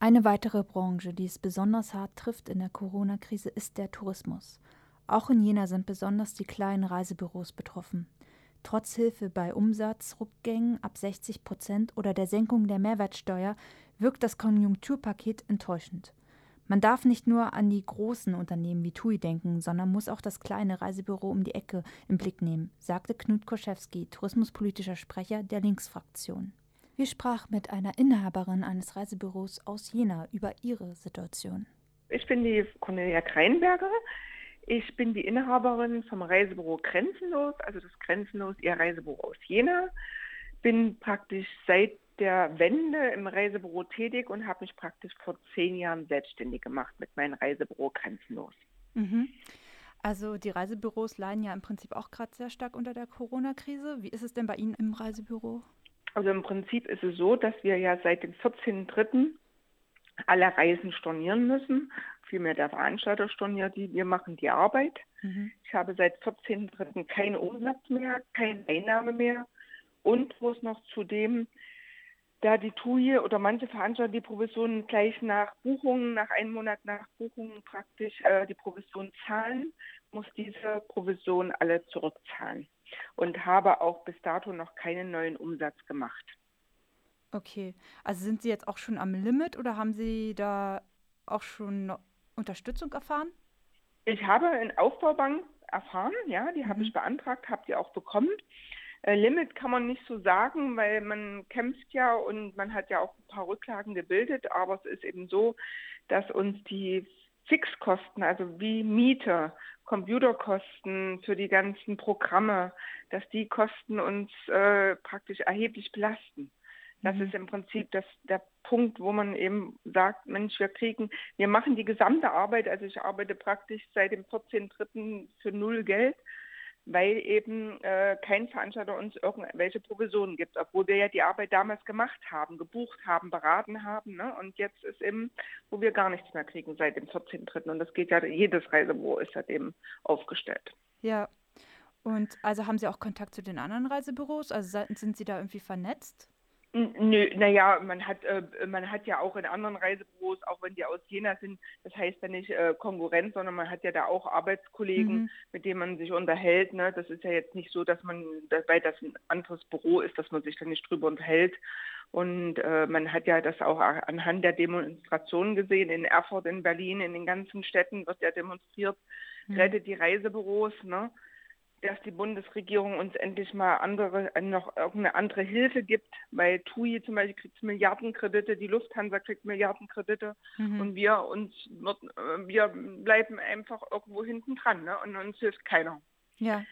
Eine weitere Branche, die es besonders hart trifft in der Corona-Krise, ist der Tourismus. Auch in Jena sind besonders die kleinen Reisebüros betroffen. Trotz Hilfe bei Umsatzrückgängen ab 60 Prozent oder der Senkung der Mehrwertsteuer wirkt das Konjunkturpaket enttäuschend. Man darf nicht nur an die großen Unternehmen wie TUI denken, sondern muss auch das kleine Reisebüro um die Ecke im Blick nehmen, sagte Knut Koschewski, tourismuspolitischer Sprecher der Linksfraktion. Wir sprachen mit einer Inhaberin eines Reisebüros aus Jena über ihre Situation. Ich bin die Cornelia Kreinberger. Ich bin die Inhaberin vom Reisebüro Grenzenlos, also das Grenzenlos Ihr Reisebüro aus Jena. Bin praktisch seit der Wende im Reisebüro tätig und habe mich praktisch vor zehn Jahren selbstständig gemacht mit meinem Reisebüro Grenzenlos. Mhm. Also die Reisebüros leiden ja im Prinzip auch gerade sehr stark unter der Corona-Krise. Wie ist es denn bei Ihnen im Reisebüro? Also im Prinzip ist es so, dass wir ja seit dem 14.03. alle Reisen stornieren müssen. Vielmehr der Veranstalter storniert die, wir machen die Arbeit. Mhm. Ich habe seit 14.03. keinen Umsatz mehr, keine Einnahme mehr und muss noch zudem da die TUI oder manche Veranstalter die Provisionen gleich nach Buchungen, nach einem Monat nach Buchungen praktisch äh, die Provision zahlen, muss diese Provision alle zurückzahlen und habe auch bis dato noch keinen neuen Umsatz gemacht. Okay, also sind Sie jetzt auch schon am Limit oder haben Sie da auch schon Unterstützung erfahren? Ich habe eine Aufbaubank erfahren, ja, die mhm. habe ich beantragt, habe die auch bekommen. Äh, Limit kann man nicht so sagen, weil man kämpft ja und man hat ja auch ein paar Rücklagen gebildet, aber es ist eben so, dass uns die Fixkosten, also wie Miete, Computerkosten für die ganzen Programme, dass die Kosten uns äh, praktisch erheblich belasten. Das mhm. ist im Prinzip das, der Punkt, wo man eben sagt, Mensch, wir kriegen, wir machen die gesamte Arbeit, also ich arbeite praktisch seit dem 14.3. für null Geld weil eben äh, kein Veranstalter uns irgendwelche Provisionen gibt, obwohl wir ja die Arbeit damals gemacht haben, gebucht haben, beraten haben. Ne? Und jetzt ist eben, wo wir gar nichts mehr kriegen seit dem 14.3. Und das geht ja, jedes Reisebüro ist seitdem aufgestellt. Ja. Und also haben Sie auch Kontakt zu den anderen Reisebüros? Also sind Sie da irgendwie vernetzt? Nö, naja, man hat, äh, man hat ja auch in anderen Reisebüros, auch wenn die aus Jena sind, das heißt ja nicht äh, Konkurrenz, sondern man hat ja da auch Arbeitskollegen, mhm. mit denen man sich unterhält. Ne? Das ist ja jetzt nicht so, dass man, dass, weil das ein anderes Büro ist, dass man sich da nicht drüber unterhält. Und äh, man hat ja das auch anhand der Demonstrationen gesehen, in Erfurt, in Berlin, in den ganzen Städten wird ja demonstriert, mhm. rettet die Reisebüros. Ne? Dass die Bundesregierung uns endlich mal andere, noch irgendeine andere Hilfe gibt, weil TUI zum Beispiel kriegt Milliardenkredite, die Lufthansa kriegt Milliardenkredite mhm. und wir uns wird, wir bleiben einfach irgendwo hinten dran ne? und uns hilft keiner. Ja.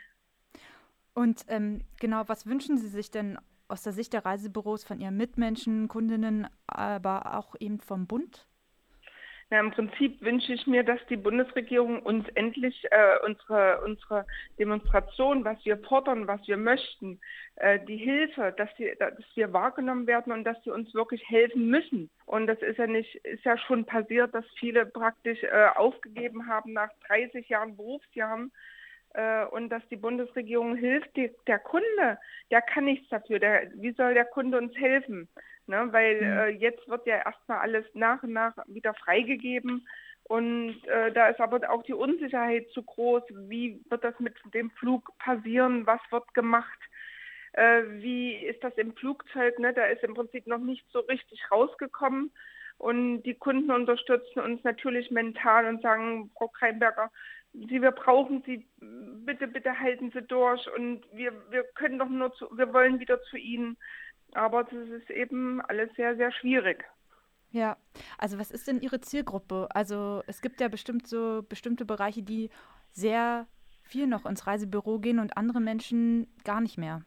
Und ähm, genau, was wünschen Sie sich denn aus der Sicht der Reisebüros von Ihren Mitmenschen, Kundinnen, aber auch eben vom Bund? Na, Im Prinzip wünsche ich mir, dass die Bundesregierung uns endlich äh, unsere, unsere Demonstration, was wir fordern, was wir möchten, äh, die Hilfe, dass, die, dass wir wahrgenommen werden und dass sie uns wirklich helfen müssen. Und das ist ja nicht, ist ja schon passiert, dass viele praktisch äh, aufgegeben haben nach 30 Jahren Berufsjahren und dass die Bundesregierung hilft. Die, der Kunde, der kann nichts dafür. Der, wie soll der Kunde uns helfen? Ne, weil mhm. äh, jetzt wird ja erstmal alles nach und nach wieder freigegeben. Und äh, da ist aber auch die Unsicherheit zu groß. Wie wird das mit dem Flug passieren? Was wird gemacht? Äh, wie ist das im Flugzeug? Ne? Da ist im Prinzip noch nicht so richtig rausgekommen. Und die Kunden unterstützen uns natürlich mental und sagen, Frau Kreinberger, Sie, wir brauchen Sie, bitte, bitte halten Sie durch und wir, wir können doch nur zu, wir wollen wieder zu Ihnen aber das ist eben alles sehr, sehr schwierig. Ja, also was ist denn Ihre Zielgruppe? Also es gibt ja bestimmt so bestimmte Bereiche, die sehr viel noch ins Reisebüro gehen und andere Menschen gar nicht mehr.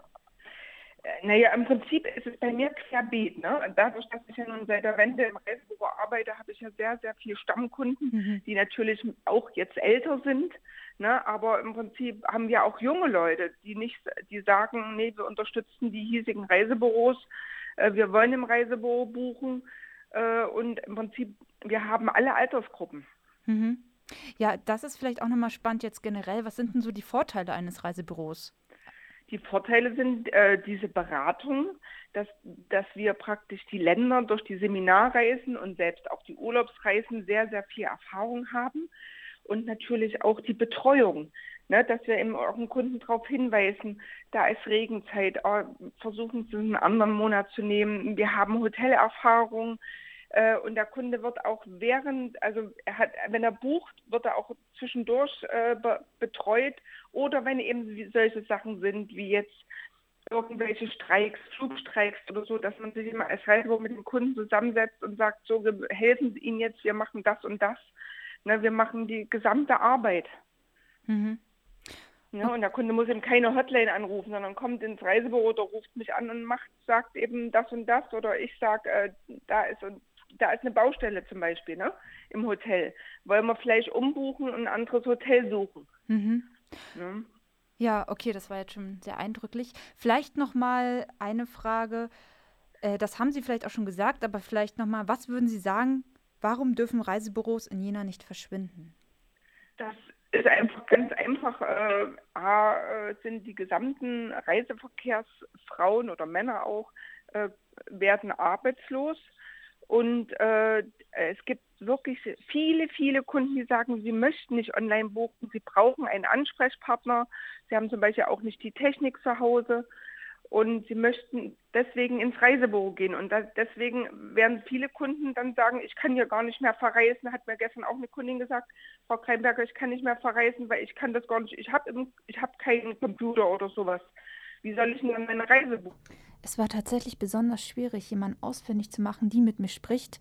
Naja, im Prinzip ist es bei mir querbeet. Ne? Dadurch, dass ich ja nun seit der Wende im Reisebüro arbeite, habe ich ja sehr, sehr viele Stammkunden, mhm. die natürlich auch jetzt älter sind. Ne? Aber im Prinzip haben wir auch junge Leute, die nicht, die sagen, nee, wir unterstützen die hiesigen Reisebüros, äh, wir wollen im Reisebüro buchen äh, und im Prinzip, wir haben alle Altersgruppen. Mhm. Ja, das ist vielleicht auch nochmal spannend jetzt generell. Was sind denn so die Vorteile eines Reisebüros? Die Vorteile sind äh, diese Beratung, dass, dass wir praktisch die Länder durch die Seminarreisen und selbst auch die Urlaubsreisen sehr, sehr viel Erfahrung haben und natürlich auch die Betreuung, ne, dass wir eben auch Kunden darauf hinweisen, da ist Regenzeit, oh, versuchen Sie einen anderen Monat zu nehmen. Wir haben Hotelerfahrung äh, und der Kunde wird auch während, also er hat, wenn er bucht, wird er auch zwischendurch äh, be betreut oder wenn eben solche Sachen sind wie jetzt irgendwelche Streiks, Flugstreiks oder so, dass man sich immer als Reisebüro mit dem Kunden zusammensetzt und sagt, so, wir helfen Sie Ihnen jetzt, wir machen das und das. Ne, wir machen die gesamte Arbeit. Mhm. Ja, und der Kunde muss eben keine Hotline anrufen, sondern kommt ins Reisebüro oder ruft mich an und macht, sagt eben das und das oder ich sage, äh, da ist und da ist eine Baustelle zum Beispiel, ne, im Hotel. Wollen wir vielleicht umbuchen und ein anderes Hotel suchen. Mhm. Ja. ja. okay, das war jetzt schon sehr eindrücklich. Vielleicht noch mal eine Frage. Äh, das haben Sie vielleicht auch schon gesagt, aber vielleicht noch mal, was würden Sie sagen? Warum dürfen Reisebüros in Jena nicht verschwinden? Das ist einfach ganz einfach. Äh, A, äh, sind die gesamten Reiseverkehrsfrauen oder Männer auch, äh, werden arbeitslos. Und äh, es gibt wirklich viele, viele Kunden, die sagen, sie möchten nicht online buchen, sie brauchen einen Ansprechpartner. Sie haben zum Beispiel auch nicht die Technik zu Hause und sie möchten deswegen ins Reisebüro gehen. Und da, deswegen werden viele Kunden dann sagen, ich kann hier gar nicht mehr verreisen. Hat mir gestern auch eine Kundin gesagt, Frau Kreinberger, ich kann nicht mehr verreisen, weil ich kann das gar nicht. Ich habe hab keinen Computer oder sowas. Wie soll ich denn meine Reise buchen? Es war tatsächlich besonders schwierig, jemanden ausfindig zu machen, die mit mir spricht.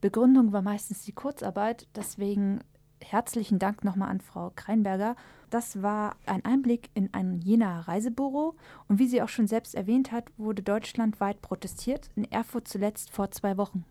Begründung war meistens die Kurzarbeit, deswegen herzlichen Dank nochmal an Frau Kreinberger. Das war ein Einblick in ein Jenaer Reisebüro und wie sie auch schon selbst erwähnt hat, wurde deutschlandweit protestiert, in Erfurt zuletzt vor zwei Wochen.